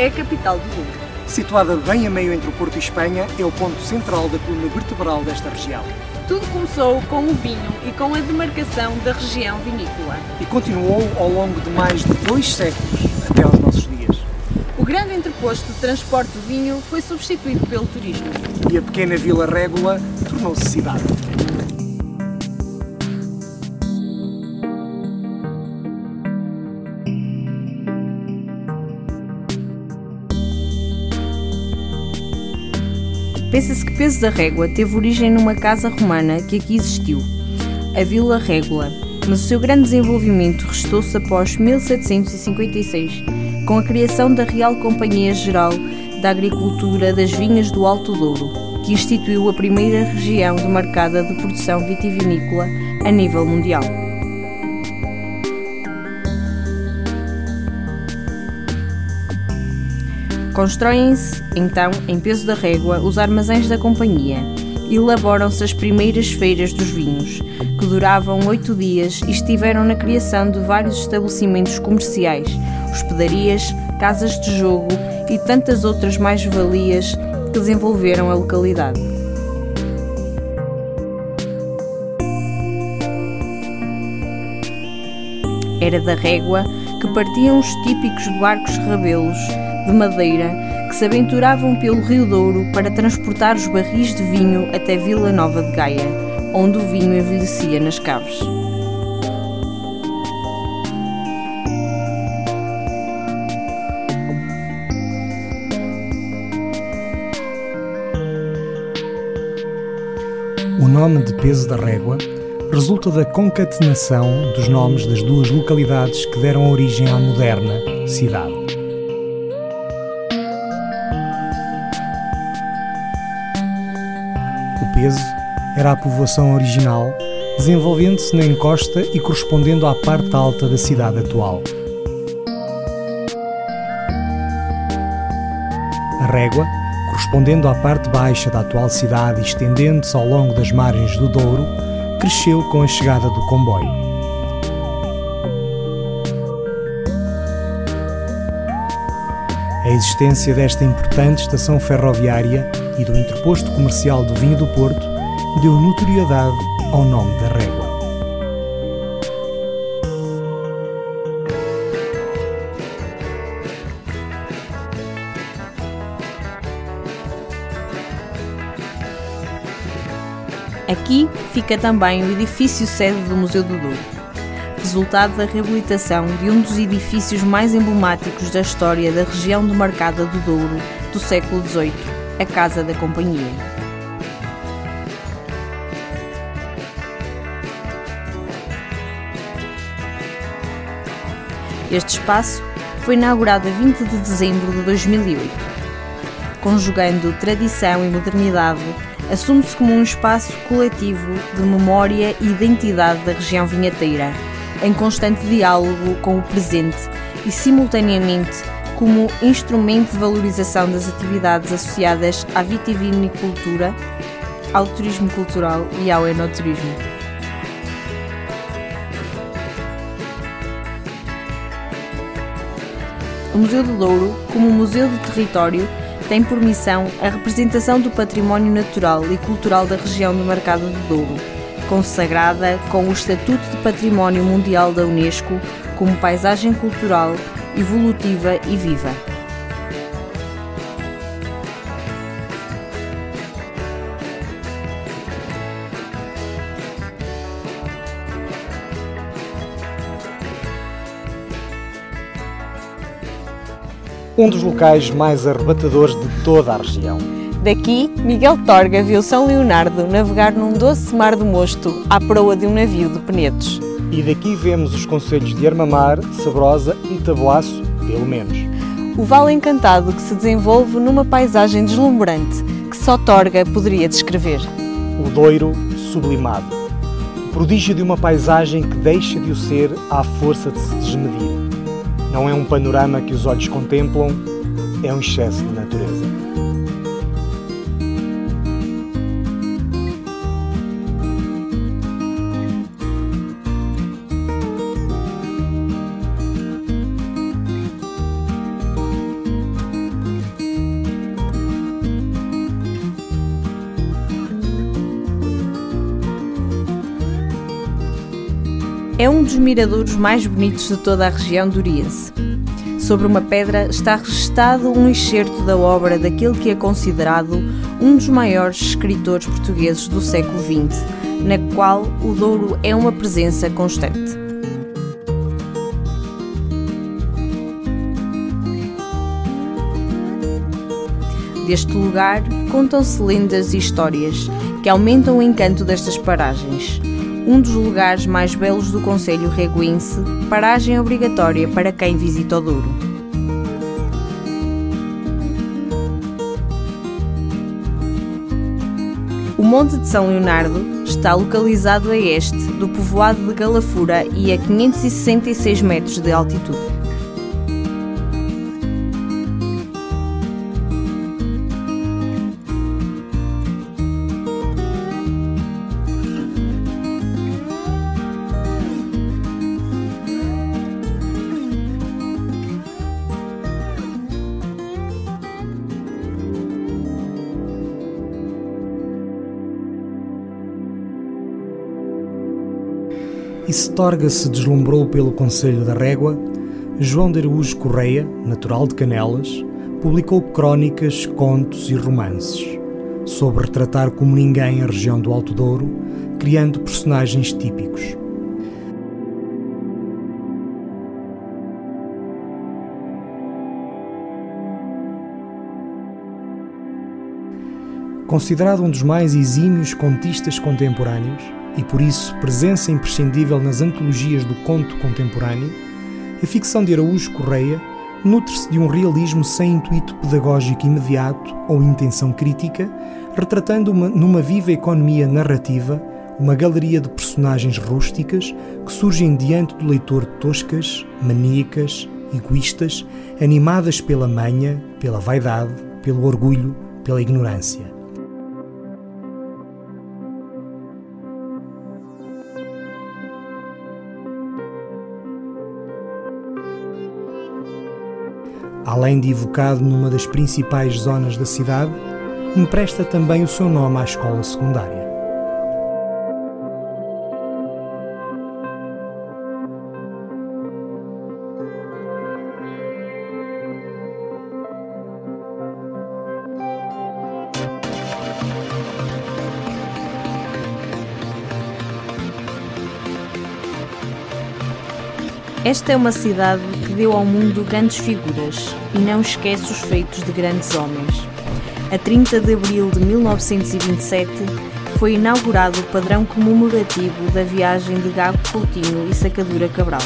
é a capital do Douro. Situada bem a meio entre o Porto e Espanha, é o ponto central da coluna vertebral desta região. Tudo começou com o vinho e com a demarcação da região vinícola. E continuou ao longo de mais de dois séculos, até aos nossos dias. O grande entreposto de transporte do vinho foi substituído pelo turismo. E a pequena Vila Régula tornou-se cidade. Pensa-se que Peso da Régua teve origem numa casa romana que aqui existiu, a Vila Régula, mas o seu grande desenvolvimento restou-se após 1756, com a criação da Real Companhia Geral da Agricultura das Vinhas do Alto Douro, que instituiu a primeira região demarcada de produção vitivinícola a nível mundial. Constroem-se, então, em peso da régua, os armazéns da companhia e elaboram-se as primeiras feiras dos vinhos, que duravam oito dias e estiveram na criação de vários estabelecimentos comerciais, hospedarias, casas de jogo e tantas outras mais-valias que desenvolveram a localidade. Era da régua que partiam os típicos barcos rabelos de madeira que se aventuravam pelo Rio Douro para transportar os barris de vinho até Vila Nova de Gaia, onde o vinho envelhecia nas caves. O nome de Peso da Régua resulta da concatenação dos nomes das duas localidades que deram origem à moderna cidade. Peso era a povoação original, desenvolvendo-se na encosta e correspondendo à parte alta da cidade atual. A régua correspondendo à parte baixa da atual cidade e estendendo-se ao longo das margens do Douro, cresceu com a chegada do comboio. A existência desta importante estação ferroviária e do interposto comercial do vinho do Porto deu notoriedade ao nome da régua. Aqui fica também o edifício sede do Museu do Douro, resultado da reabilitação de um dos edifícios mais emblemáticos da história da região demarcada do Douro do século XVIII, a Casa da Companhia. Este espaço foi inaugurado a 20 de dezembro de 2008. Conjugando tradição e modernidade, assume-se como um espaço coletivo de memória e identidade da região vinheteira, em constante diálogo com o presente e, simultaneamente, como instrumento de valorização das atividades associadas à vitivinicultura, ao turismo cultural e ao enoturismo. O Museu do Douro, como museu de território, tem por missão a representação do património natural e cultural da região do Mercado do Douro, consagrada com o Estatuto de Património Mundial da Unesco como paisagem cultural, evolutiva e viva. Um dos locais mais arrebatadores de toda a região. Daqui, Miguel Torga viu São Leonardo navegar num doce mar do mosto à proa de um navio de penedos. E daqui vemos os concelhos de Armamar, Sabrosa e Taboaço, pelo menos. O vale encantado que se desenvolve numa paisagem deslumbrante que só Torga poderia descrever. O Doiro sublimado. O prodígio de uma paisagem que deixa de o ser à força de se desmedir. Não é um panorama que os olhos contemplam, é um excesso de natureza. Um dos miradouros mais bonitos de toda a região do Oriense. Sobre uma pedra está registado um excerto da obra daquele que é considerado um dos maiores escritores portugueses do século XX, na qual o Douro é uma presença constante. Deste lugar contam-se lendas e histórias que aumentam o encanto destas paragens. Um dos lugares mais belos do Conselho Reguense, paragem obrigatória para quem visita o Douro. O Monte de São Leonardo está localizado a este do povoado de Galafura e a 566 metros de altitude. Setorga se deslumbrou pelo Conselho da Régua, João de Araújo Correia, natural de Canelas, publicou crónicas, contos e romances, sobre retratar como ninguém a região do Alto Douro, criando personagens típicos. Considerado um dos mais exímios contistas contemporâneos, e por isso presença imprescindível nas antologias do conto contemporâneo, a ficção de Araújo Correia nutre-se de um realismo sem intuito pedagógico imediato ou intenção crítica, retratando uma, numa viva economia narrativa uma galeria de personagens rústicas que surgem diante do leitor toscas, maníacas, egoístas, animadas pela manha, pela vaidade, pelo orgulho, pela ignorância. Além de evocado numa das principais zonas da cidade, empresta também o seu nome à escola secundária. Esta é uma cidade que deu ao mundo grandes figuras e não esquece os feitos de grandes homens. A 30 de abril de 1927 foi inaugurado o padrão comemorativo da viagem de Gago Coutinho e Sacadura Cabral.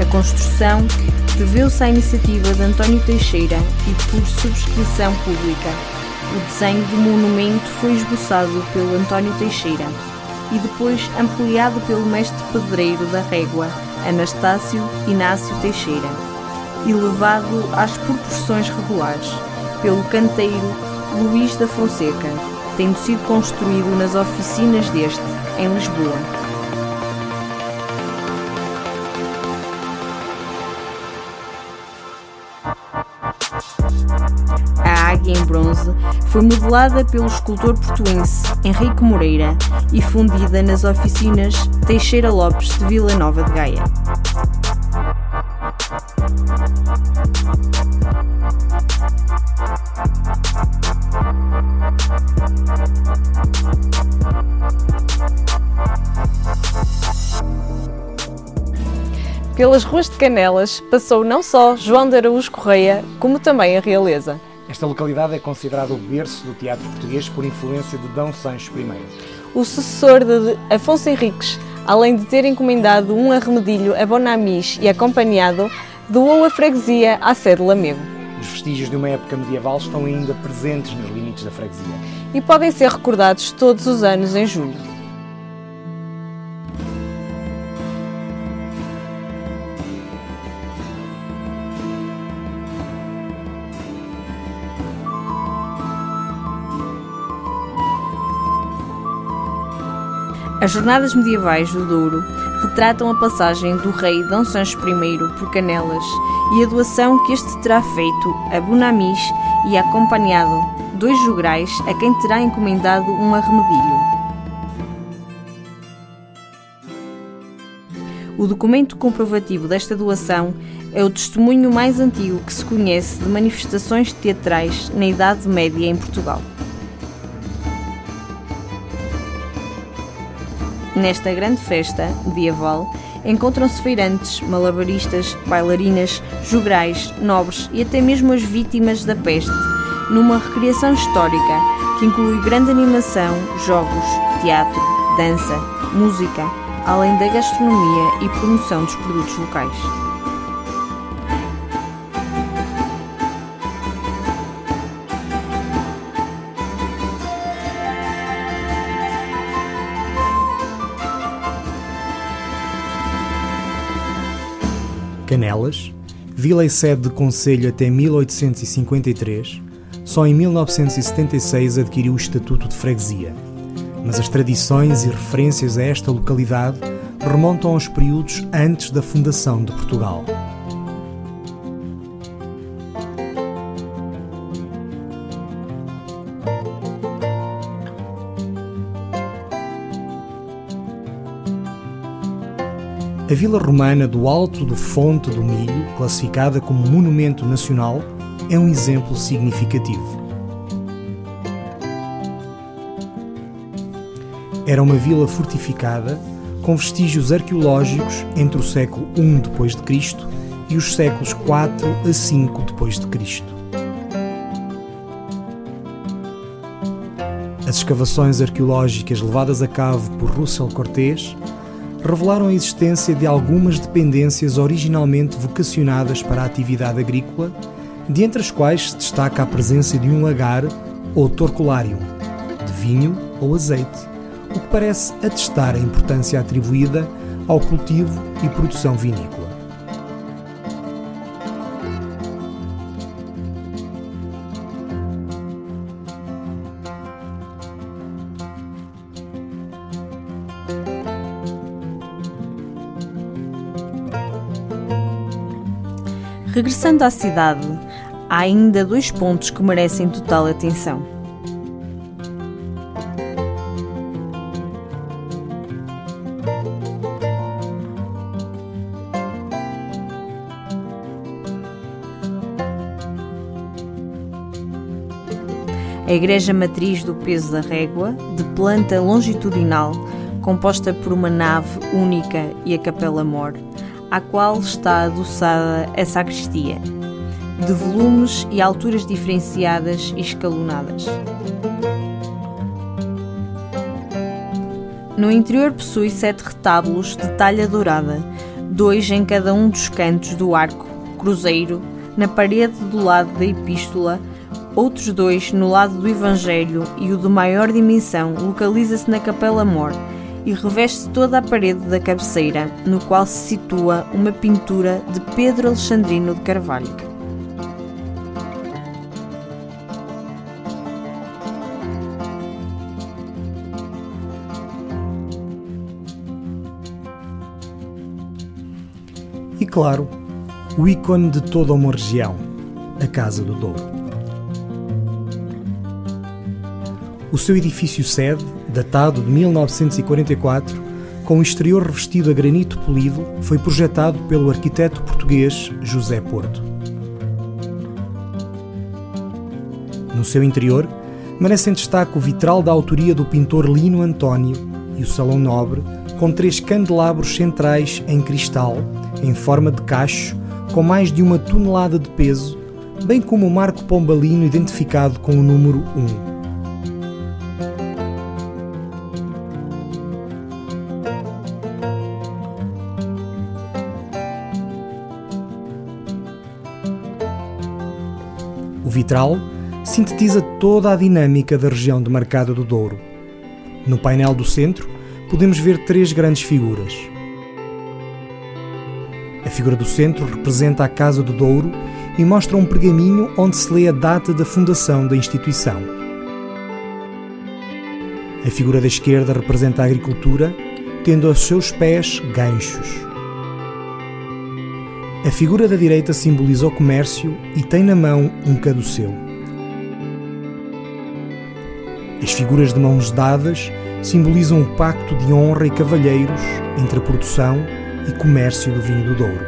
A construção deveu-se à iniciativa de António Teixeira e por subscrição pública. O desenho do monumento foi esboçado pelo António Teixeira e depois ampliado pelo mestre pedreiro da régua, Anastácio Inácio Teixeira, e levado às proporções regulares pelo canteiro Luís da Fonseca, tendo sido construído nas oficinas deste, em Lisboa. Foi modelada pelo escultor portuense Henrique Moreira e fundida nas oficinas Teixeira Lopes de Vila Nova de Gaia. Pelas ruas de Canelas passou não só João de Araújo Correia, como também a realeza. Esta localidade é considerada o berço do teatro português por influência de D. Sancho I. O sucessor de Afonso Henriques, além de ter encomendado um arremedilho a Bonamis e acompanhado, doou a freguesia à sede Lamego. Os vestígios de uma época medieval estão ainda presentes nos limites da freguesia. E podem ser recordados todos os anos em julho. As jornadas medievais do Douro retratam a passagem do rei D. Sancho I por Canelas e a doação que este terá feito a Bonamis e acompanhado dois jograis a quem terá encomendado um arremedilho. O documento comprovativo desta doação é o testemunho mais antigo que se conhece de manifestações teatrais na Idade Média em Portugal. Nesta grande festa medieval, encontram-se feirantes, malabaristas, bailarinas, jograis, nobres e até mesmo as vítimas da peste, numa recriação histórica que inclui grande animação, jogos, teatro, dança, música, além da gastronomia e promoção dos produtos locais. Canelas, vila e sede de conselho até 1853, só em 1976 adquiriu o estatuto de freguesia. Mas as tradições e referências a esta localidade remontam aos períodos antes da fundação de Portugal. A Vila Romana do Alto do Fonte do Milho, classificada como Monumento Nacional, é um exemplo significativo. Era uma vila fortificada com vestígios arqueológicos entre o século I depois de Cristo e os séculos IV a V depois de Cristo. As escavações arqueológicas levadas a cabo por Russell Cortés revelaram a existência de algumas dependências originalmente vocacionadas para a atividade agrícola, de entre as quais se destaca a presença de um lagar ou torculário, de vinho ou azeite, o que parece atestar a importância atribuída ao cultivo e produção vinícola. Regressando à cidade, há ainda dois pontos que merecem total atenção. A Igreja Matriz do Peso da Régua, de planta longitudinal, composta por uma nave única e a capela mor, à qual está adoçada a sacristia, de volumes e alturas diferenciadas e escalonadas. No interior possui sete retábulos de talha dourada, dois em cada um dos cantos do arco cruzeiro, na parede do lado da epístola, outros dois no lado do Evangelho e o de maior dimensão localiza-se na Capela Mor, e reveste toda a parede da cabeceira, no qual se situa uma pintura de Pedro Alexandrino de Carvalho. E claro, o ícone de toda uma região, a Casa do Douro. O seu edifício sede datado de 1944, com o exterior revestido a granito polido, foi projetado pelo arquiteto português José Porto. No seu interior, merecem destaque o vitral da autoria do pintor Lino António e o Salão Nobre, com três candelabros centrais em cristal, em forma de cacho, com mais de uma tonelada de peso, bem como o marco pombalino identificado com o número 1. Vitral sintetiza toda a dinâmica da região demarcada do Douro. No painel do centro, podemos ver três grandes figuras. A figura do centro representa a Casa do Douro e mostra um pergaminho onde se lê a data da fundação da instituição. A figura da esquerda representa a agricultura, tendo aos seus pés ganchos. A figura da direita simboliza o comércio e tem na mão um caduceu. As figuras de mãos dadas simbolizam o pacto de honra e cavalheiros entre a produção e comércio do vinho do Douro.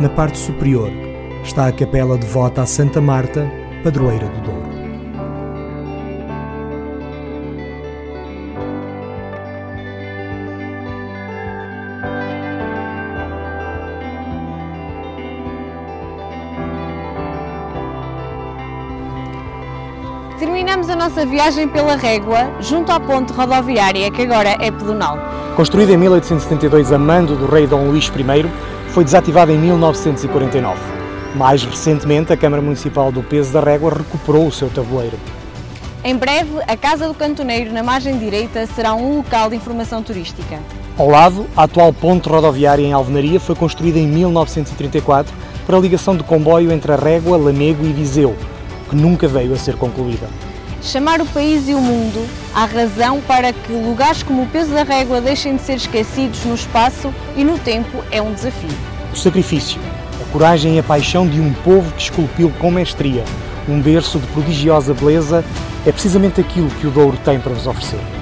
Na parte superior está a capela devota a Santa Marta, padroeira do Douro. Terminamos a nossa viagem pela Régua, junto à ponte rodoviária, que agora é pedonal. Construída em 1872 a mando do rei Dom Luís I, foi desativada em 1949. Mais recentemente, a Câmara Municipal do Peso da Régua recuperou o seu tabuleiro. Em breve, a Casa do Cantoneiro, na margem direita, será um local de informação turística. Ao lado, a atual ponte rodoviária em Alvenaria foi construída em 1934 para a ligação de comboio entre a Régua, Lamego e Viseu, que nunca veio a ser concluída. Chamar o país e o mundo há razão para que lugares como o peso da régua deixem de ser esquecidos no espaço e no tempo é um desafio. O sacrifício, a coragem e a paixão de um povo que esculpiu com mestria um berço de prodigiosa beleza é precisamente aquilo que o Douro tem para vos oferecer.